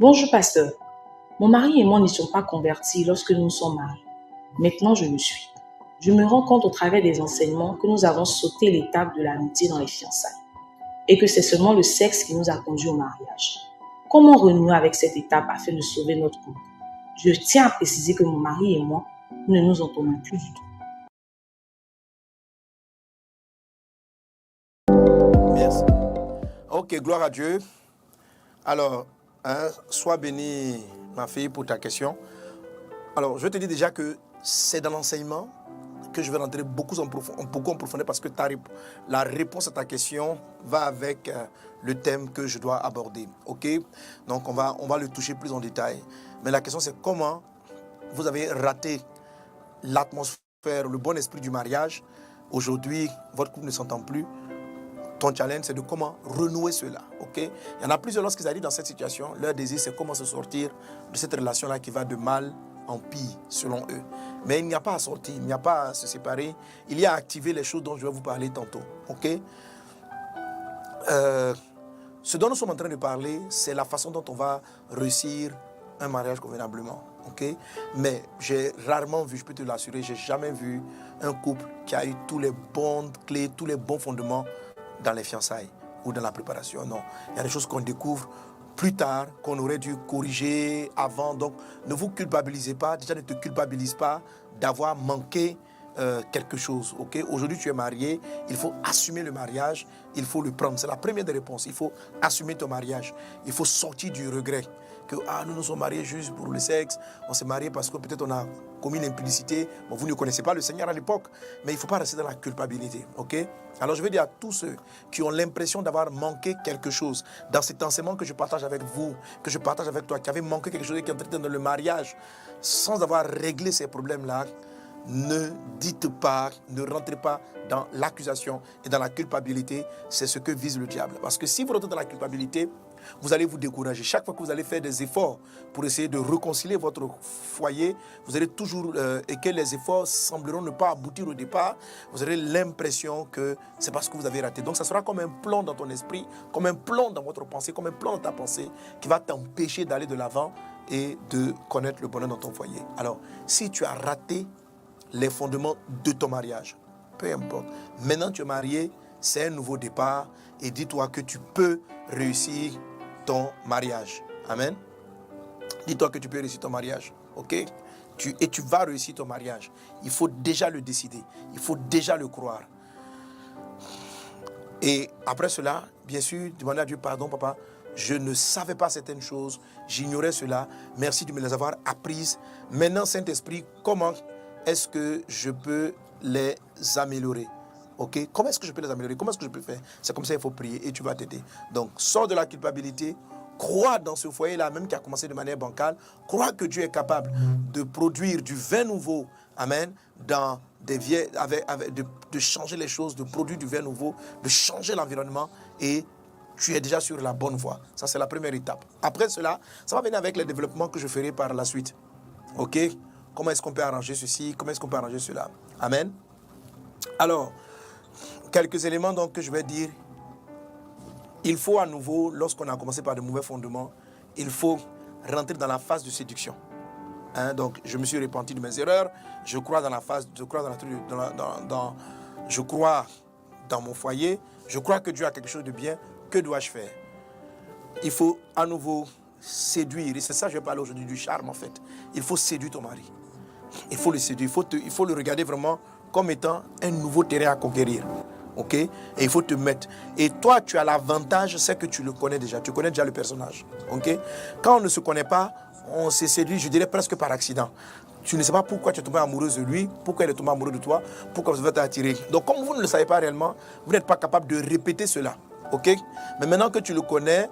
Bonjour pasteur. Mon mari et moi ne sommes pas convertis lorsque nous sommes mariés. Maintenant, je le suis. Je me rends compte au travers des enseignements que nous avons sauté l'étape de l'amitié dans les fiançailles et que c'est seulement le sexe qui nous a conduits au mariage. Comment renouer avec cette étape afin de sauver notre couple? Je tiens à préciser que mon mari et moi, ne nous entendons plus du tout. Gloire à Dieu. Alors, hein, sois bénie, ma fille, pour ta question. Alors, je te dis déjà que c'est dans l'enseignement que je vais rentrer beaucoup en, profondeur parce que la réponse à ta question va avec euh, le thème que je dois aborder. Ok? Donc, on va, on va le toucher plus en détail. Mais la question, c'est comment vous avez raté l'atmosphère, le bon esprit du mariage. Aujourd'hui, votre couple ne s'entend plus ton challenge, c'est de comment renouer cela. ok? Il y en a plusieurs lorsqu'ils arrivent dans cette situation, leur désir, c'est comment se sortir de cette relation-là qui va de mal en pire, selon eux. Mais il n'y a pas à sortir, il n'y a pas à se séparer. Il y a à activer les choses dont je vais vous parler tantôt. ok? Euh, ce dont nous sommes en train de parler, c'est la façon dont on va réussir un mariage convenablement. ok? Mais j'ai rarement vu, je peux te l'assurer, j'ai jamais vu un couple qui a eu tous les bonnes clés, tous les bons fondements dans les fiançailles ou dans la préparation. Non, il y a des choses qu'on découvre plus tard, qu'on aurait dû corriger avant. Donc, ne vous culpabilisez pas. Déjà, ne te culpabilise pas d'avoir manqué euh, quelque chose. ok? Aujourd'hui, tu es marié, il faut assumer le mariage, il faut le prendre. C'est la première des réponses. Il faut assumer ton mariage. Il faut sortir du regret. Que ah, nous nous sommes mariés juste pour le sexe, on s'est mariés parce que peut-être on a commis l'impudicité. Bon, vous ne connaissez pas le Seigneur à l'époque, mais il ne faut pas rester dans la culpabilité. ok? Alors je vais dire à tous ceux qui ont l'impression d'avoir manqué quelque chose dans cet enseignement que je partage avec vous, que je partage avec toi, qui avait manqué quelque chose et qui est dans le mariage sans avoir réglé ces problèmes-là, ne dites pas, ne rentrez pas dans l'accusation et dans la culpabilité. C'est ce que vise le diable. Parce que si vous rentrez dans la culpabilité, vous allez vous décourager. Chaque fois que vous allez faire des efforts pour essayer de réconcilier votre foyer, vous allez toujours, euh, et que les efforts sembleront ne pas aboutir au départ, vous aurez l'impression que c'est parce que vous avez raté. Donc ça sera comme un plan dans ton esprit, comme un plan dans votre pensée, comme un plan dans ta pensée qui va t'empêcher d'aller de l'avant et de connaître le bonheur dans ton foyer. Alors, si tu as raté les fondements de ton mariage. Peu importe. Maintenant, tu es marié, c'est un nouveau départ et dis-toi que tu peux réussir ton mariage. Amen. Dis-toi que tu peux réussir ton mariage. OK? Et tu vas réussir ton mariage. Il faut déjà le décider. Il faut déjà le croire. Et après cela, bien sûr, demander à Dieu pardon, papa. Je ne savais pas certaines choses. J'ignorais cela. Merci de me les avoir apprises. Maintenant, Saint-Esprit, comment est-ce que je peux les améliorer? Ok Comment est-ce que je peux les améliorer? Comment est-ce que je peux faire? C'est comme ça qu'il faut prier et tu vas t'aider. Donc, sors de la culpabilité. Crois dans ce foyer-là, même qui a commencé de manière bancale. Crois que Dieu est capable de produire du vin nouveau. Amen. Dans des vieilles, de changer les choses, de produire du vin nouveau, de changer l'environnement et tu es déjà sur la bonne voie. Ça, c'est la première étape. Après cela, ça va venir avec les développements que je ferai par la suite. OK? Comment est-ce qu'on peut arranger ceci? Comment est-ce qu'on peut arranger cela? Amen? Alors, quelques éléments donc que je vais dire. Il faut à nouveau, lorsqu'on a commencé par de mauvais fondements, il faut rentrer dans la phase de séduction. Hein, donc, je me suis repenti de mes erreurs. Je crois dans la phase, je crois dans, la, dans, je crois dans mon foyer. Je crois que Dieu a quelque chose de bien. Que dois-je faire? Il faut à nouveau séduire. Et c'est ça que je vais parler aujourd'hui du charme en fait. Il faut séduire ton mari. Il faut le séduire. Il faut le regarder vraiment comme étant un nouveau terrain à conquérir. OK? Et il faut te mettre. Et toi, tu as l'avantage, c'est que tu le connais déjà. Tu connais déjà le personnage. OK? Quand on ne se connaît pas, on s'est séduit, je dirais presque par accident. Tu ne sais pas pourquoi tu es tombé amoureuse de lui, pourquoi il est tombé amoureux de toi, pourquoi vous êtes attiré. Donc, comme vous ne le savez pas réellement, vous n'êtes pas capable de répéter cela. OK? Mais maintenant que tu le connais,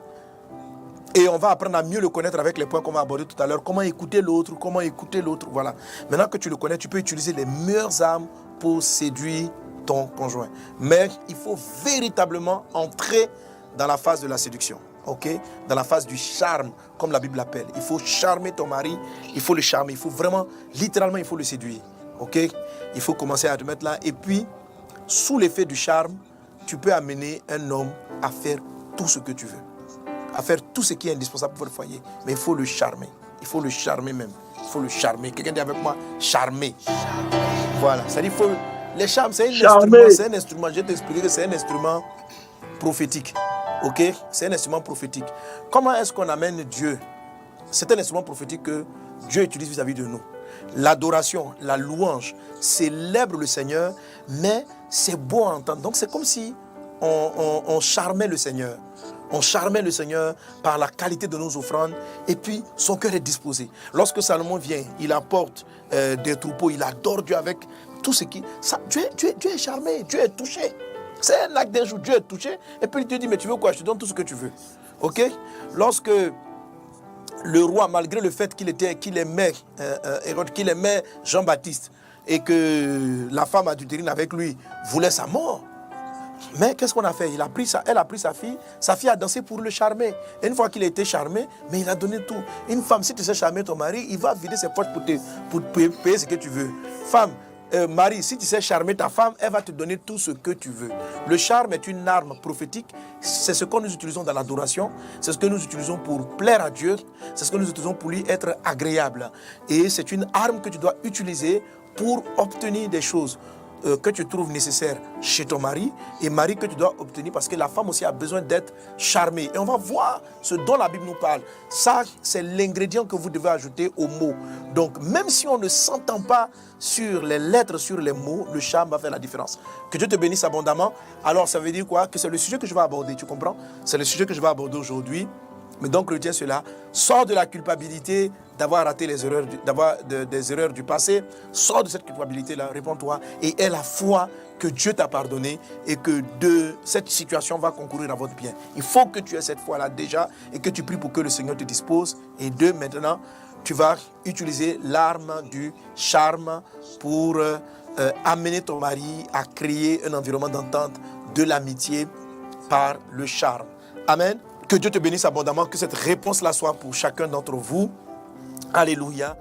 et on va apprendre à mieux le connaître avec les points qu'on va aborder tout à l'heure. Comment écouter l'autre, comment écouter l'autre. Voilà. Maintenant que tu le connais, tu peux utiliser les meilleures armes pour séduire ton conjoint. Mais il faut véritablement entrer dans la phase de la séduction. OK? Dans la phase du charme, comme la Bible l'appelle. Il faut charmer ton mari, il faut le charmer. Il faut vraiment, littéralement, il faut le séduire. OK? Il faut commencer à te mettre là. Et puis, sous l'effet du charme, tu peux amener un homme à faire tout ce que tu veux, à faire tout ce qui est indispensable pour le foyer. Mais il faut le charmer. Il faut le charmer même. Il faut le charmer. Quelqu'un dit avec moi, charmer. Voilà. Ça dit, faut. Les charmes, c'est un instrument. C'est un instrument. Je vais t'expliquer que c'est un instrument prophétique. Ok? C'est un instrument prophétique. Comment est-ce qu'on amène Dieu? C'est un instrument prophétique que Dieu utilise vis-à-vis de nous. L'adoration, la louange célèbre le Seigneur, mais c'est beau à entendre. Donc c'est comme si on, charmait le Seigneur. On charmait le Seigneur par la qualité de nos offrandes et puis son cœur est disposé. Lorsque Salomon vient, il apporte euh, des troupeaux, il adore Dieu avec tout ce qui... Ça, Dieu, est charmé, Dieu est touché. C'est un acte d'un jour, Dieu est touché. Et puis il te dit, mais tu veux quoi? Je te donne tout ce que tu veux. OK? Lorsque le roi, malgré le fait qu'il était, qu'il aimait, euh, qu'il aimait Jean-Baptiste, et que la femme adultérine avec lui voulait sa mort, mais qu'est-ce qu'on a fait? Il a pris ça, Elle a pris sa fille, sa fille a dansé pour le charmer. Et une fois qu'il a été charmé, mais il a donné tout. Une femme, si tu sais charmer ton mari, il va vider ses poches pour, te, pour payer ce que tu veux. Femme, euh, Marie, si tu sais charmer ta femme, elle va te donner tout ce que tu veux. Le charme est une arme prophétique. C'est ce que nous utilisons dans l'adoration. C'est ce que nous utilisons pour plaire à Dieu. C'est ce que nous utilisons pour lui être agréable. Et c'est une arme que tu dois utiliser pour obtenir des choses. Euh, que tu trouves nécessaire chez ton mari et mari que tu dois obtenir parce que la femme aussi a besoin d'être charmée. Et on va voir ce dont la Bible nous parle. Ça, c'est l'ingrédient que vous devez ajouter aux mots. Donc, même si on ne s'entend pas sur les lettres, sur les mots, le charme va faire la différence. Que Dieu te bénisse abondamment. Alors, ça veut dire quoi? Que c'est le sujet que je vais aborder, tu comprends? C'est le sujet que je vais aborder aujourd'hui. Mais donc, retiens cela. Sors de la culpabilité d'avoir raté les erreurs, d'avoir des erreurs du passé. Sors de cette culpabilité-là, réponds-toi et aie la foi que Dieu t'a pardonné et que cette situation va concourir à votre bien. Il faut que tu aies cette foi-là déjà et que tu pries pour que le Seigneur te dispose. Et deux, maintenant, tu vas utiliser l'arme du charme pour euh, euh, amener ton mari à créer un environnement d'entente, de l'amitié par le charme. Amen. Que Dieu te bénisse abondamment, que cette réponse-là soit pour chacun d'entre vous. Alléluia.